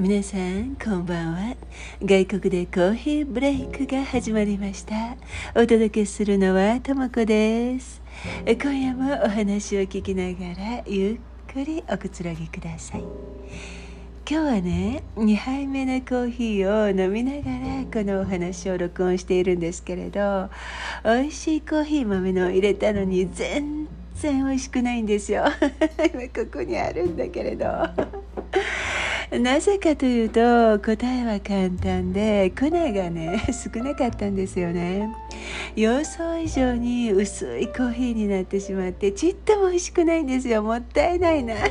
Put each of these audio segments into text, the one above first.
皆さんこんばんは。外国でコーヒーブレイクが始まりました。お届けするのはともこです。今夜もお話を聞きながらゆっくりおくつろぎください。今日はね2杯目のコーヒーを飲みながらこのお話を録音しているんですけれど美味しいコーヒー豆の入れたのに全然美味しくないんですよ。今ここにあるんだけれど。なぜかというと答えは簡単で粉がね 少なかったんですよね。予想以上に薄いコーヒーになってしまってちっとも美味しくないんですよ。もったいないな。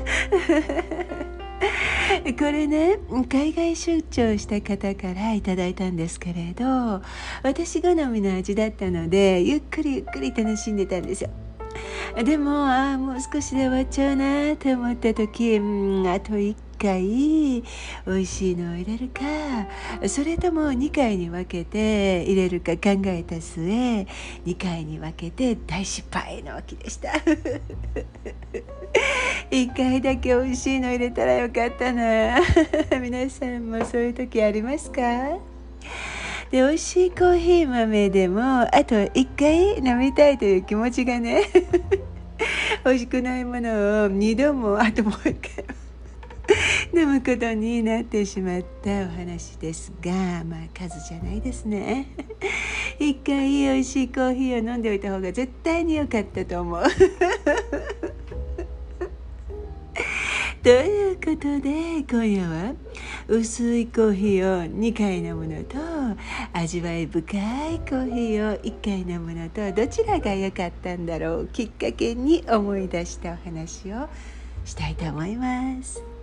これね海外出張した方からいただいたんですけれど私好みの味だったのでゆっくりゆっくり楽しんでたんですよ。でもああもう少しで終わっちゃうなと思った時、うん、あと1回美味しいのを入れるかそれとも2回に分けて入れるか考えた末2回に分けて大失敗のきでした。1回だけ美味しいの入れたらよかったな。皆さんもそういう時ありますか？で美味しいコーヒー豆でもあと1回飲みたいという気持ちがね 美味しくないものを2度もあともう1回飲むことになってしまったお話ですがまあ数じゃないですね 一回美味しいコーヒーを飲んでおいた方が絶対に良かったと思う ということで今夜は薄いコーヒーを2回飲むのと味わい深いコーヒーを1回飲むのとどちらが良かったんだろうきっかけに思い出したお話をしたいと思います。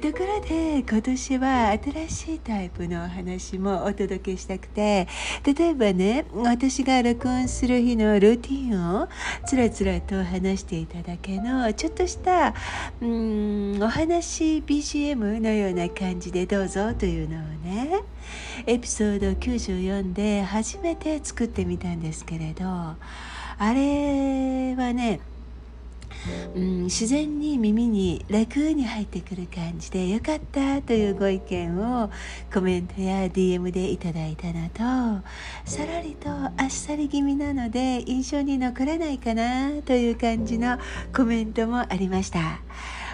ところで今年は新しいタイプのお話もお届けしたくて例えばね私が録音する日のルーティンをつらつらと話していただけのちょっとしたうんお話 BGM のような感じでどうぞというのをねエピソード94で初めて作ってみたんですけれどあれはねうん、自然に耳に楽に入ってくる感じでよかったというご意見をコメントや DM でいただいたのとさらりとあっさり気味なので印象に残らないかなという感じのコメントもありました。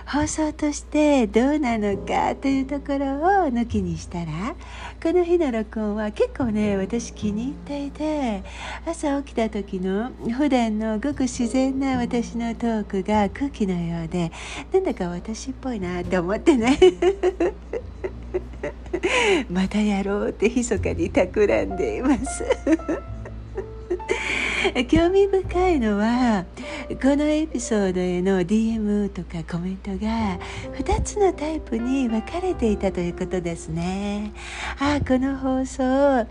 放送としてどうなのかというところを抜きにしたらこの日の録音は結構ね私気に入っていて朝起きた時の普段のごく自然な私のトークが空気のようでなんだか私っぽいなと思ってね。またやろうって密かに企んでいます。興味深いのはこのエピソードへの DM とかコメントが2つのタイプに分かれていたということですね。ああこの放送、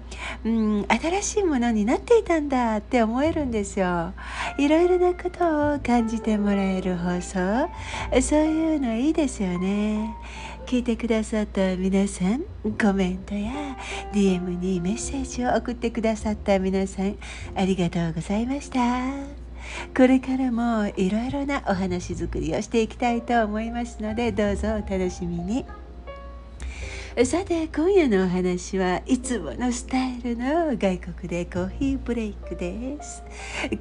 うん、新しいものになっていたんだって思えるんですよ。いろいろなことを感じてもらえる放送。そういうのいいですよね。聞いてくださった皆さんコメントや DM にメッセージを送ってくださった皆さんありがとうございました。これからもいろいろなお話作りをしていきたいと思いますのでどうぞお楽しみに。さて今夜のお話はいつものスタイルの外国でコーヒーブレイクです。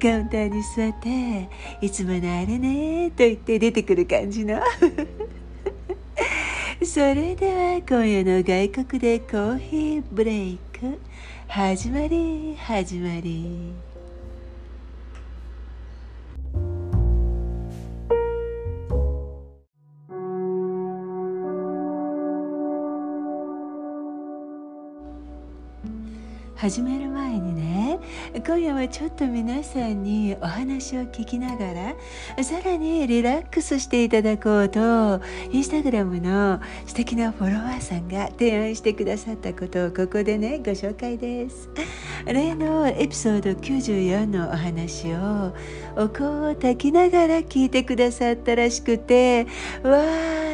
カウンターに座っていつものあれねと言って出てくる感じの。それでは今夜の外国でコーヒーブレイク。始まり始まり。始める今夜はちょっと皆さんにお話を聞きながらさらにリラックスしていただこうとインスタグラムの素敵なフォロワーさんが提案してくださったことをここでねご紹介です。例のエピソード94のお話をお香を炊きながら聞いてくださったらしくてわ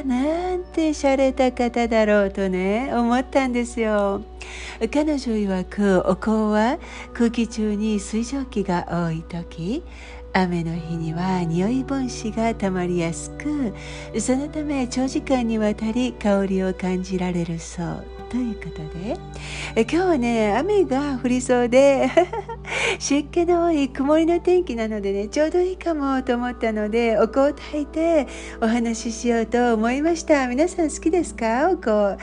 あなんて洒落た方だろうとね思ったんですよ。彼女曰くお香は空気中に水蒸気が多い時雨の日には匂い分子がたまりやすくそのため長時間にわたり香りを感じられるそう。ということでえ今日はね雨が降りそうで 湿気の多い曇りの天気なのでねちょうどいいかもと思ったのでお香を炊いてお話ししようと思いました。皆さん好きですか？お香。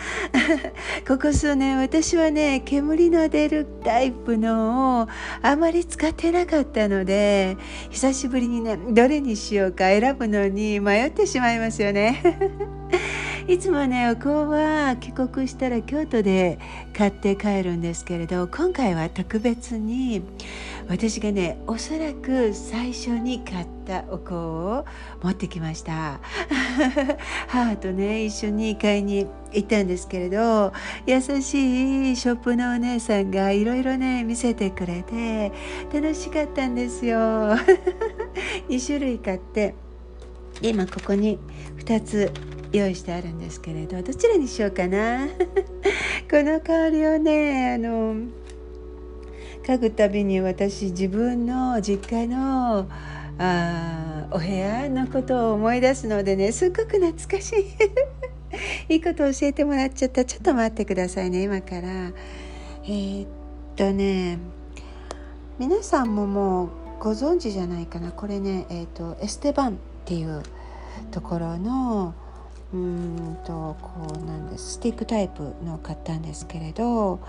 ここ数年私はね煙の出るタイプのをあまり使ってなかったので久しぶりにねどれにしようか選ぶのに迷ってしまいますよね。いつもねお香は帰国したら京都で買って帰るんですけれど今回は特別に私がねおそらく最初に買ったお香を持ってきました。母とね一緒に買いに行ったんですけれど優しいショップのお姉さんがいろいろね見せてくれて楽しかったんですよ。2種類買って。今ここに2つ用意してあるんですけれどどちらにしようかな？この香りをねあの嗅ぐたびに私自分の実家のあお部屋のことを思い出すのでねすっごく懐かしい。いいこと教えてもらっちゃった。ちょっと待ってくださいね今から。えー、っとね皆さんももうご存知じゃないかな。これねえー、っとエステバン。っていうところのうんとこうなんです。スティックタイプのを買ったんですけれど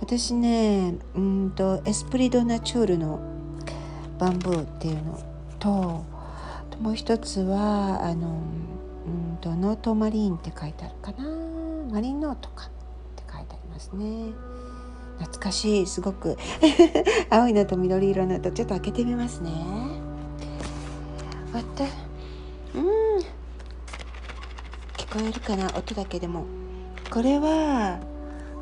私ねうんとエスプリ・ド・ナチュールのバンブーっていうのともう一つはあのうんとノートマリーンって書いてあるかな。マリンノートかって書いてありますね。懐かしい。すごく。青いのと緑色のとちょっと開けてみますね。わった。うん。こえるかな？音だけでも。これは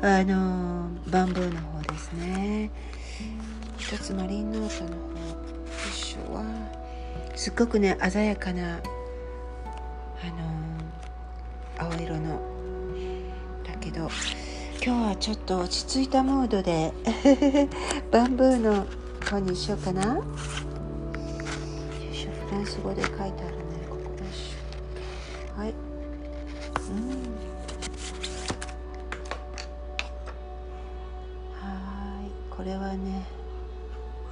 あのバンブーの方ですね。一つマリンノートの方一緒はすっごくね鮮やかなあの青色の。だけど今日はちょっと落ち着いたモードで バンブーの方にしようかな。フランス語で書いてあるはね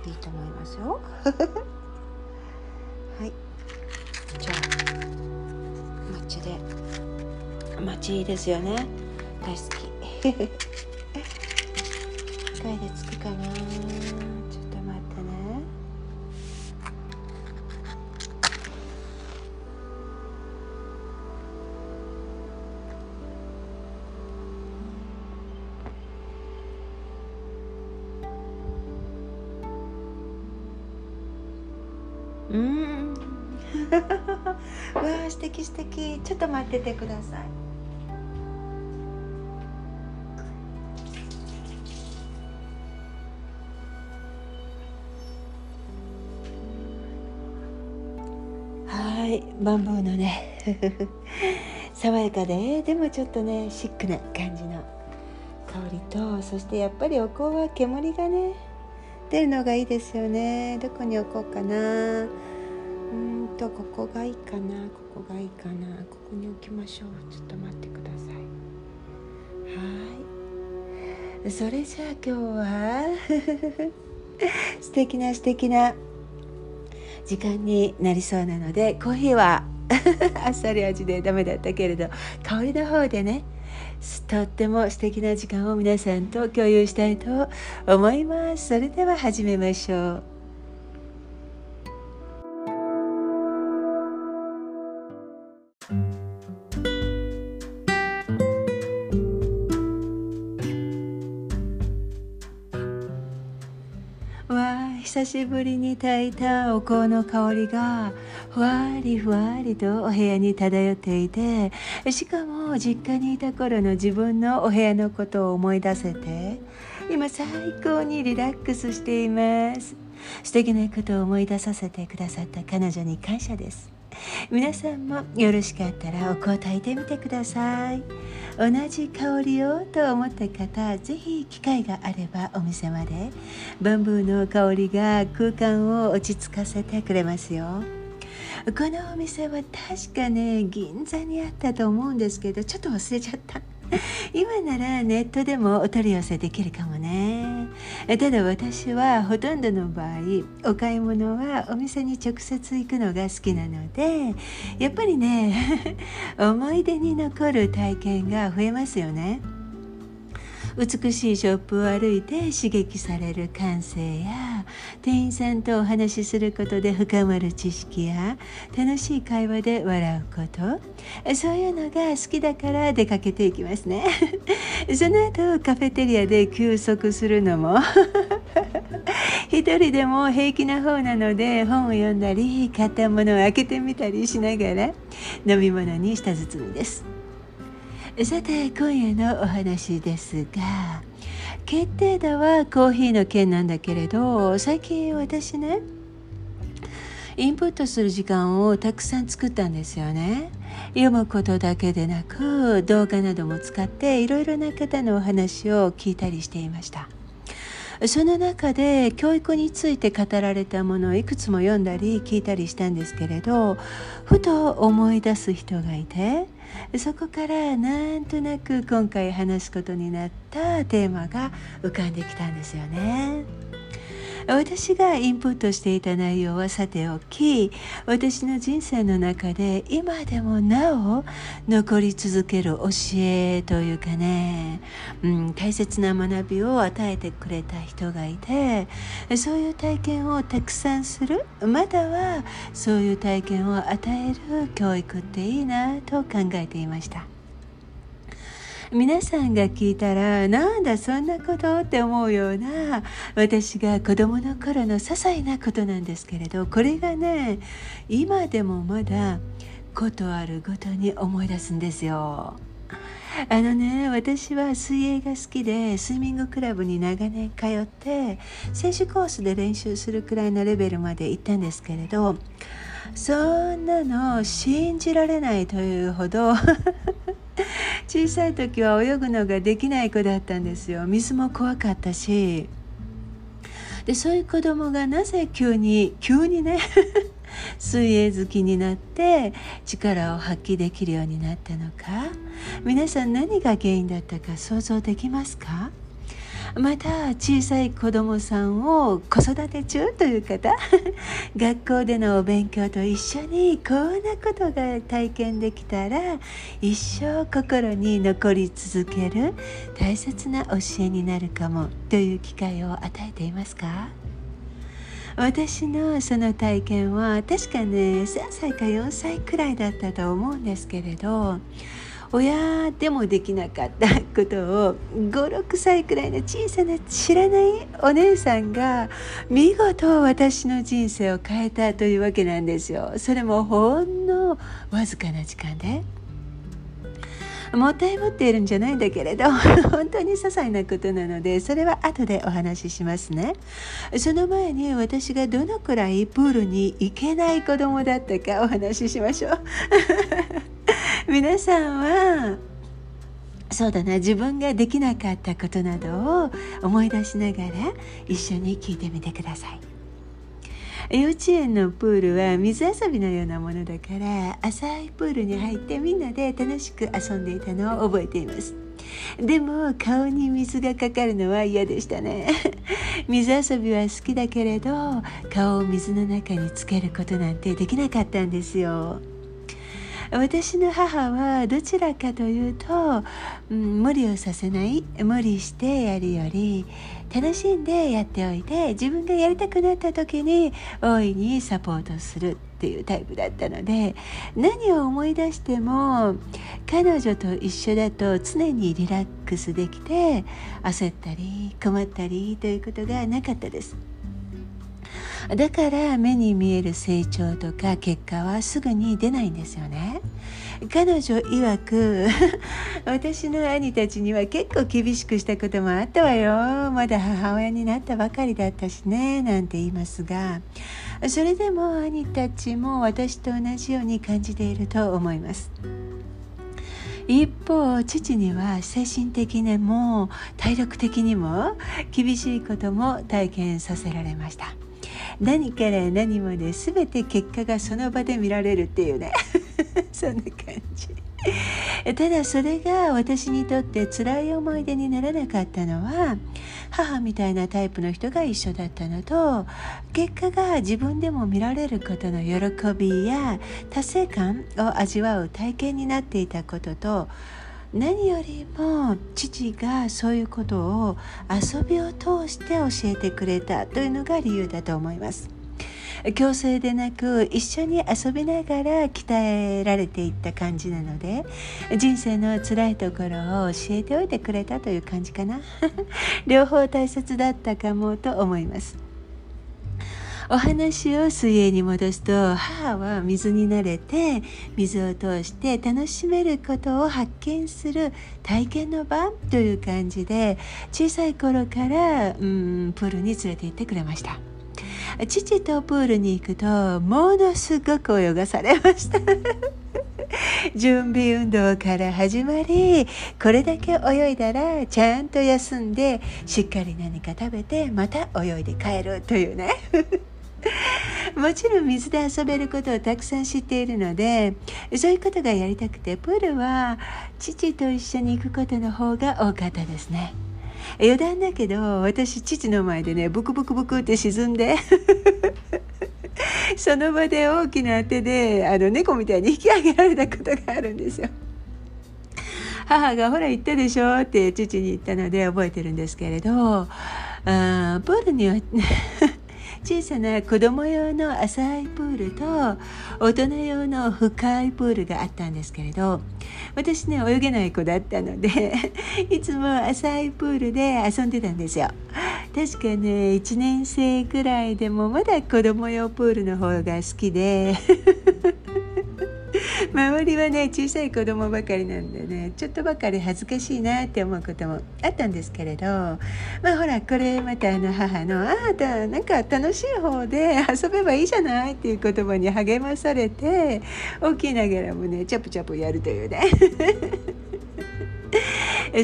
いいと思いますよ。はい。じゃあ抹で抹いいですよね。大好き。わあ素敵素敵。ちょっと待っててください。はいバンブーのね 爽やかででもちょっとねシックな感じの香りとそしてやっぱりお香は煙がね出るのがいいですよね。どこに置こうかな。とここがいいかなここがいいかなここに置きましょう。ちょっと待ってください。はい。それじゃあ今日は 素敵な素敵な時間になりそうなのでコーヒーは あっさり味でダメだったけれど香りの方でねとっても素敵な時間を皆さんと共有したいと思います。それでは始めましょう。しぶりに炊いたお香の香りがふわりふわりとお部屋に漂っていてしかも実家にいた頃の自分のお部屋のことを思い出せて今最高にリラックスしています。素敵なことを思い出させてくださった彼女に感謝です。皆さんもよろしかったらお香を炊いてみてください。同じ香りをと思った方ぜひ機会があればお店まで。バンブーの香りが空間を落ち着かせてくれますよ。このお店は確かね銀座にあったと思うんですけどちょっと忘れちゃった。今ならネットでもお取り寄せできるかもね。ただ私はほとんどの場合お買い物はお店に直接行くのが好きなのでやっぱりね 思い出に残る体験が増えますよね。美しいショップを歩いて刺激される感性や店員さんとお話しすることで深まる知識や楽しい会話で笑うこと。そういうのが好きだから出かけていきますね。その後カフェテリアで休息するのも。一人でも平気な方なので本を読んだり買ったものを開けてみたりしながら飲み物に舌包みです。さて今夜のお話ですが決定打はコーヒーの件なんだけれど最近私ねインプットする時間をたくさん作ったんですよね。読むことだけでなく動画なども使っていろいろな方のお話を聞いたりしていました。その中で教育について語られたものをいくつも読んだり聞いたりしたんですけれどふと思い出す人がいてそこからなんとなく今回話すことになったテーマが浮かんできたんですよね。私がインプットしていた内容はさておき私の人生の中で今でもなお残り続ける教えというかね、うん、大切な学びを与えてくれた人がいてそういう体験をたくさんするまたはそういう体験を与える教育っていいなと考えていました。皆さんが聞いたらなんだそんなことって思うような私が子供の頃の些細なことなんですけれどこれがね今でもまだことあるごとに思い出すんですよ。あのね私は水泳が好きでスイミングクラブに長年通って選手コースで練習するくらいのレベルまで行ったんですけれどそんなの信じられないというほど 小さい時は泳ぐのができない子だったんですよ。水も怖かったし。でそういう子供がなぜ急に急にね 水泳好きになって力を発揮できるようになったのか。皆さん何が原因だったか想像できますか？また小さい子どもさんを子育て中という方 学校でのお勉強と一緒にこんなことが体験できたら一生心に残り続ける大切な教えになるかもという機会を与えていますか？私のその体験は確かね3歳か4歳くらいだったと思うんですけれど親でもできなかったことを56歳くらいの小さな知らないお姉さんが見事私の人生を変えたというわけなんですよ。それもほんのわずかな時間で。もったいぶっているんじゃないんだけれど 本当に些細なことなのでそれは後でお話ししますね。その前に私がどのくらいプールに行けない子供だったかお話ししましょう。皆さんはそうだな自分ができなかったことなどを思い出しながら一緒に聞いてみてください。幼稚園のプールは水遊びのようなものだから浅いプールに入ってみんなで楽しく遊んでいたのを覚えています。でも顔に水がかかるのは嫌でしたね。水遊びは好きだけれど顔を水の中につけることなんてできなかったんですよ。私の母はどちらかというと、うん、無理をさせない無理してやるより楽しんでやっておいて自分がやりたくなった時に大いにサポートするっていうタイプだったので何を思い出しても彼女と一緒だと常にリラックスできて焦ったり困ったりということがなかったです。だから目に見える成長とか結果はすぐに出ないんですよね彼女曰く 私の兄たちには結構厳しくしたこともあったわよ。まだ母親になったばかりだったしねなんて言いますが。それでも兄たちも私と同じように感じていると思います。一方父には精神的にも体力的にも厳しいことも体験させられました。何から何まで全て結果がその場で見られるっていうね。そんな感じ ただそれが私にとって辛い思い出にならなかったのは母みたいなタイプの人が一緒だったのと結果が自分でも見られることの喜びや達成感を味わう体験になっていたことと何よりも父がそういうことを遊びを通して教えてくれたというのが理由だと思います。強制でなく一緒に遊びながら鍛えられていった感じなので人生の辛いところを教えておいてくれたという感じかな。両方大切だったかもと思います。お話を水泳に戻すと母は水に慣れて水を通して楽しめることを発見する体験の場という感じで小さい頃からうんプールに連れて行ってくれました。父とプールに行くとものすごく泳がされました。準備運動から始まりこれだけ泳いだらちゃんと休んでしっかり何か食べてまた泳いで帰るというね。もちろん水で遊べることをたくさん知っているのでそういうことがやりたくてプールは父と一緒に行くことの方が多かったですね。余談だけど私父の前でねブクブクブクって沈んで その場で大きな手であの猫みたいに引き上げられたことがあるんですよ。母が「ほら言ったでしょ」って父に言ったので覚えてるんですけれどあプールには 小さな子供用の浅いプールと大人用の深いプールがあったんですけれど私ね泳げない子だったので いつも浅いプールで遊んでたんですよ。確かね1年生くらいでもまだ子供用プールの方が好きで。周りはね小さい子供ばかりなんでねちょっとばかり恥ずかしいなって思うこともあったんですけれどまあほらこれまたあの母の「ああだなんか楽しい方で遊べばいいじゃない」っていう言葉に励まされて大きいながらもねチャプチャプやるというね。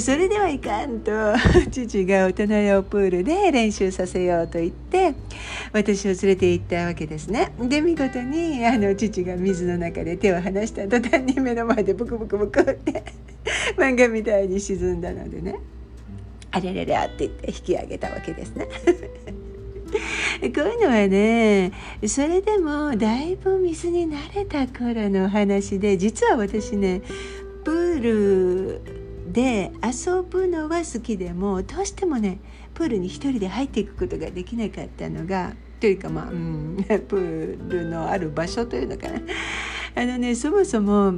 それではいかんと 父が大人用プールで練習させようと言って私を連れて行ったわけですね。で見事にあの父が水の中で手を離した途端に目の前でブクブクブクって 漫画みたいに沈んだのでね。あれれれって言って引き上げたわけですね。こういうのはねそれでもだいぶ水に慣れた頃の話で実は私ねプールで遊ぶのは好きでもどうしてもねプールに一人で入っていくことができなかったのがというかまあ、うん、プールのある場所というのかな。あのねそもそも、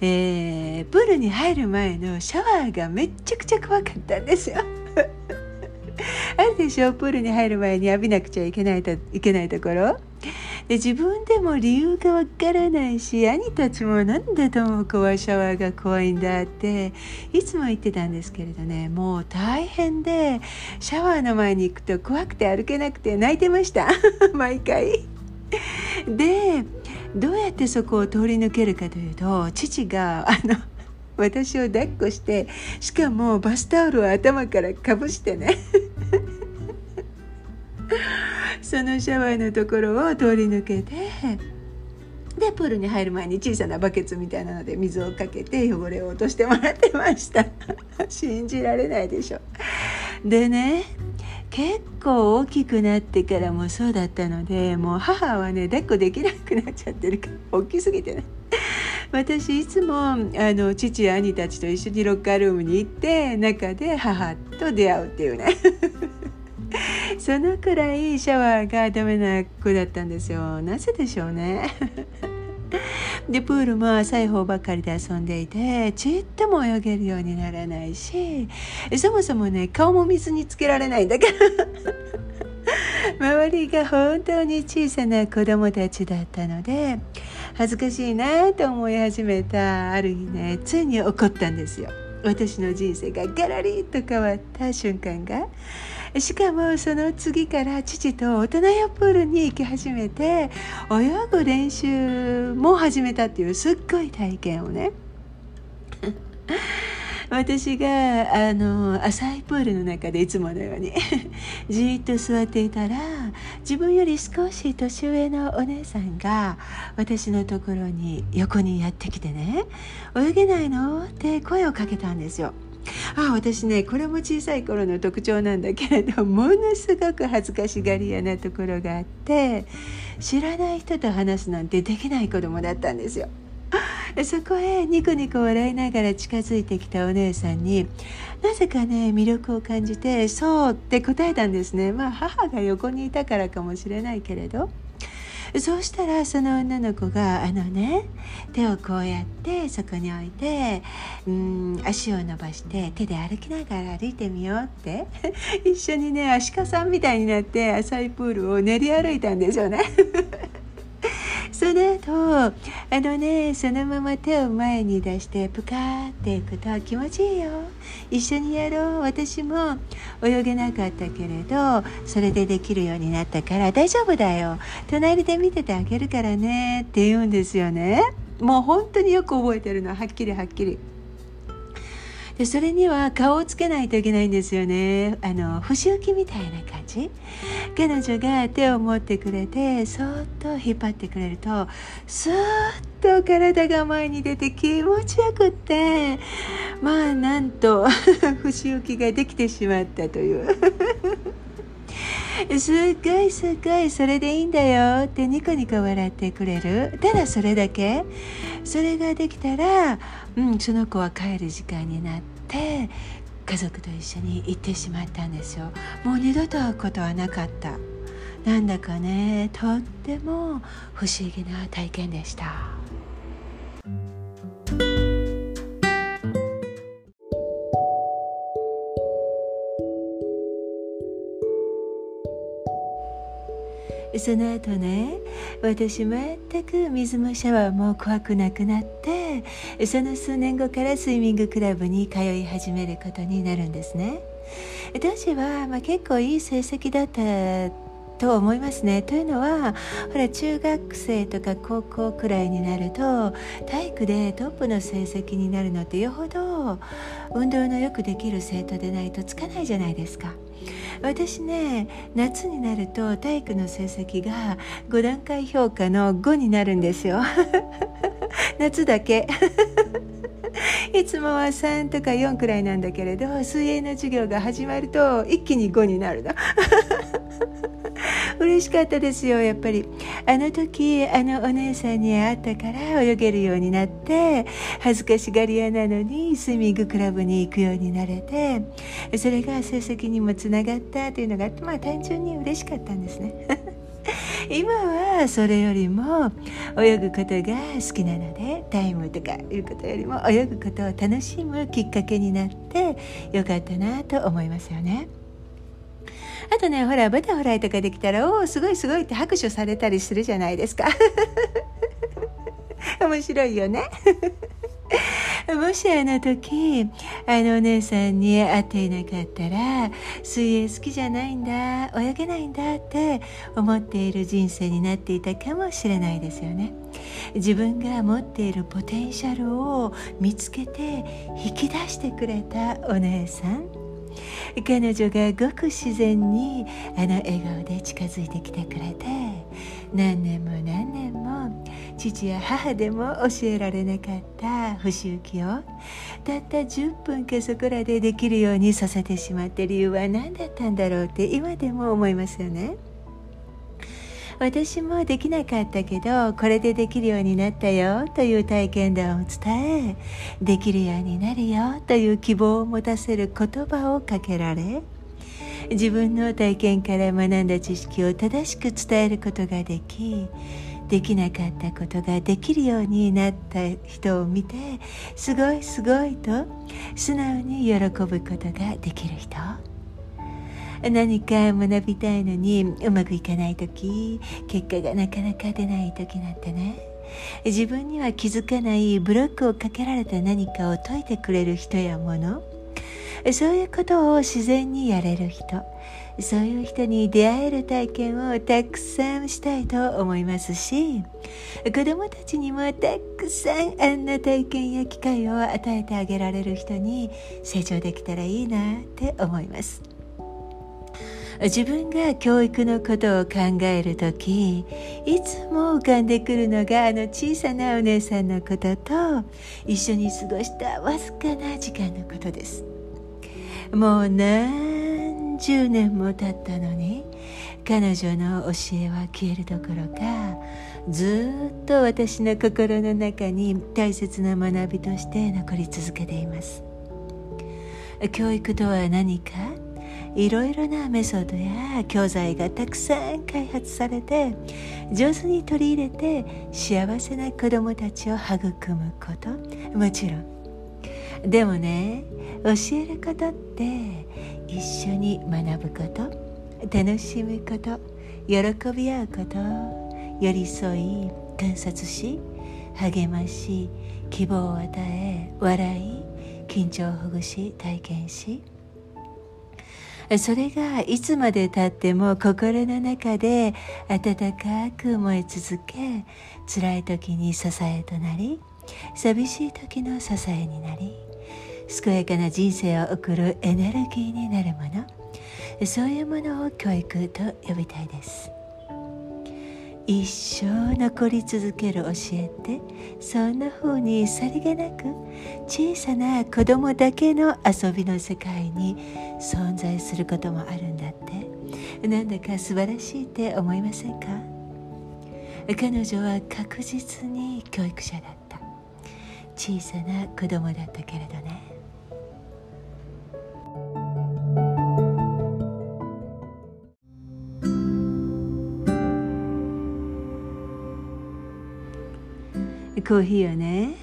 えー、プールに入る前のシャワーがめっちゃくちゃ怖かったんですよ。あるでしょ？プールに入る前に浴びなくちゃいけないといけないところ。で自分でも理由がわからないし兄たちもなんでとも子はシャワーが怖いんだっていつも言ってたんですけれどねもう大変でシャワーの前に行くと怖くて歩けなくて泣いてました 毎回。でどうやってそこを通り抜けるかというと父があの私を抱っこしてしかもバスタオルを頭からかぶしてねそのシャワーのところを通り抜けてでプールに入る前に小さなバケツみたいなので水をかけて汚れを落としてもらってました。信じられないでしょ。でね結構大きくなってからもそうだったのでもう母はね抱っこできなくなっちゃってるから大きすぎてね。私いつもあの父や兄たちと一緒にロッカールームに行って中で母と出会うっていうね。そのくらいシャワーがダメな子だったんですよ。なぜでしょうね。でプールも浅い方ばかりで遊んでいてちっとも泳げるようにならないしそもそもね顔も水につけられないんだから。周りが本当に小さな子供たちだったので恥ずかしいなと思い始めたある日ねついに起こったんですよ。私の人生がガラリと変わった瞬間が。しかもその次から父と大人用プールに行き始めて泳ぐ練習も始めたっていうすっごい体験をね 私があの浅いプールの中でいつものように じっと座っていたら自分より少し年上のお姉さんが私のところに横にやってきてね「泳げないの?」って声をかけたんですよ。あ私ねこれも小さい頃の特徴なんだけれどものすごく恥ずかしがり屋なところがあって知らない人と話すなんてできない子供だったんですよ。そこへニコニコ笑いながら近づいてきたお姉さんになぜかね魅力を感じて「そう」って答えたんですねまあ母が横にいたからかもしれないけれどそうしたらその女の子があのね手をこうやってそこに置いてうん足を伸ばして手で歩きながら歩いてみようって 一緒にねアシカさんみたいになって浅いプールを練り歩いたんですよね。その後あのねそのまま手を前に出してプカーっていくと気持ちいいよ。一緒にやろう。私も泳げなかったけれどそれでできるようになったから大丈夫だよ。隣で見ててあげるからねって言うんですよね。もう本当によく覚えてるの。はっきりはっきり。でそれには顔をつけないといけないんですよね。あの節浮きみたいな感じ。彼女が手を持ってくれてそっと引っ張ってくれるとスーッと体が前に出て気持ちよくってまあなんと節浮きができてしまったという。すっごいすっごいそれでいいんだよ。ってニコニコ笑ってくれる？ただそれだけ？それができたら、うん、その子は帰る時間になって家族と一緒に行ってしまったんですよ。もう二度と会うことはなかった。なんだかねとっても不思議な体験でした。その後ね私全く水もシャワーも怖くなくなってその数年後からスイミングクラブに通い始めることになるんですね当時は、まあ、結構いい成績だったと思いますね。というのはほら中学生とか高校くらいになると体育でトップの成績になるのってよほど運動のよくできる生徒でないとつかないじゃないですか。私ね夏になると体育の成績が5段階評価の5になるんですよ。夏だけ。いつもは3とか4くらいなんだけれど水泳の授業が始まると一気に5になるの。嬉しかったですよやっぱりあの時あのお姉さんに会ったから泳げるようになって恥ずかしがり屋なのにスイミングクラブに行くようになれてそれが成績にもつながったというのがまあ単純に嬉しかったんですね 今はそれよりも泳ぐことが好きなのでタイムとかいうことよりも泳ぐことを楽しむきっかけになってよかったなと思いますよね。あとねほらバタフライとかできたら「おおすごいすごい」って拍手されたりするじゃないですか。面白いよね。もしあの時あのお姉さんに会っていなかったら水泳好きじゃないんだ泳げないんだって思っている人生になっていたかもしれないですよね。自分が持っているポテンシャルを見つけて引き出してくれたお姉さん。彼女がごく自然にあの笑顔で近づいてきてくれて何年も何年も父や母でも教えられなかった不思議をたった10分かそこらでできるようにさせてしまった理由は何だったんだろうって今でも思いますよね。私もできなかったけどこれでできるようになったよという体験談を伝えできるようになるよという希望を持たせる言葉をかけられ自分の体験から学んだ知識を正しく伝えることができできなかったことができるようになった人を見てすごいすごいと素直に喜ぶことができる人。何か学びたいのにうまくいかない時結果がなかなか出ない時なんてね。自分には気づかないブロックをかけられた何かを解いてくれる人やもの。そういうことを自然にやれる人。そういう人に出会える体験をたくさんしたいと思いますし子どもたちにもたくさんあんな体験や機会を与えてあげられる人に成長できたらいいなって思います。自分が教育のことを考える時いつも浮かんでくるのがあの小さなお姉さんのことと一緒に過ごしたわずかな時間のことです。もう何十年も経ったのに彼女の教えは消えるどころかずっと私の心の中に大切な学びとして残り続けています。教育とは何か？いろいろなメソッドや教材がたくさん開発されて上手に取り入れて幸せな子どもたちを育むこと。もちろん。でもね教えることって一緒に学ぶこと。楽しむこと。喜び合うこと。寄り添い観察し励まし希望を与え笑い緊張をほぐし体験し。それがいつまでたっても心の中で温かく燃え続け辛い時に支えとなり寂しい時の支えになり健やかな人生を送るエネルギーになるもの。そういうものを教育と呼びたいです。一生残り続ける教えってそんな風にさりげなく小さな子供だけの遊びの世界に存在することもあるんだって。なんだか素晴らしいって思いませんか？彼女は確実に教育者だった。小さな子供だったけれどね。コーヒーをね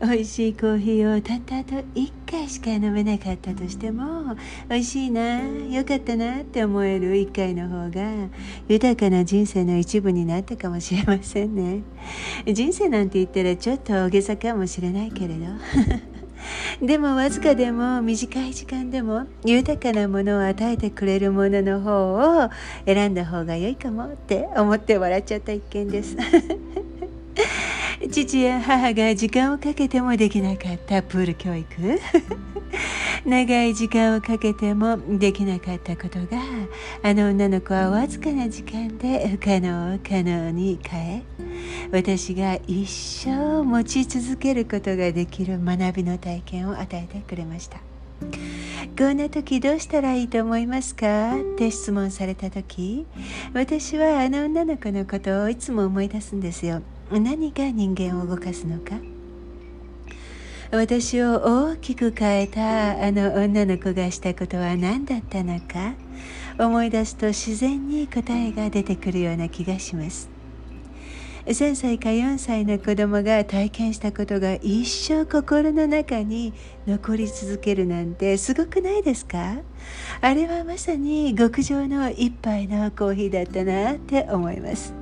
美味しいコーヒーをたったあと1回しか飲めなかったとしても美味しいなよかったなって思える1回の方が豊かな人生の一部になったかもしれませんね。人生なんて言ったらちょっと大げさかもしれないけれど。でもわずかでも短い時間でも豊かなものを与えてくれるものの方を選んだ方が良いかもって思って笑っちゃった一件です。父や母が時間をかけてもできなかったプール教育。長い時間をかけてもできなかったことがあの女の子はわずかな時間で不可能を可能に変え私が一生持ち続けることができる学びの体験を与えてくれました。こんな時どうしたらいいと思いますか？って質問された時私はあの女の子のことをいつも思い出すんですよ。何が人間を動かすのか？私を大きく変えたあの女の子がしたことは何だったのか？思い出すと自然に答えが出てくるような気がします。3歳か4歳の子供が体験したことが一生心の中に残り続けるなんてすごくないですか？あれはまさに極上の一杯のコーヒーだったなって思います。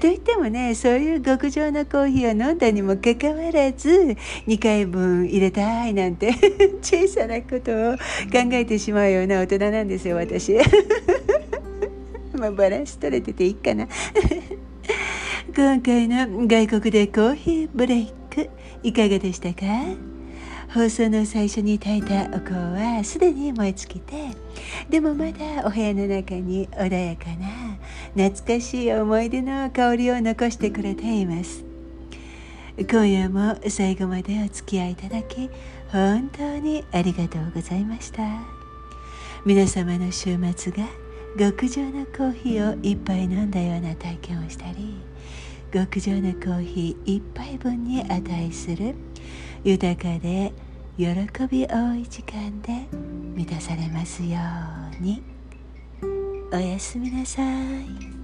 といってもねそういう極上なコーヒーを飲んだにもかかわらず2回分入れたいなんて 小さなことを考えてしまうような大人なんですよ私。まあバランス取れてていいかな。今回の外国でコーヒーブレイクいかがでしたか？放送の最初に炊いたお香はすでに燃え尽きてでもまだお部屋の中に穏やかな懐かしい思い出の香りを残してくれています。今夜も最後までお付き合いいただき本当にありがとうございました。皆様の週末が極上のコーヒーを一杯飲んだような体験をしたり極上のコーヒー一杯分に値する豊かで喜び多い時間で満たされますようにおやすみなさい。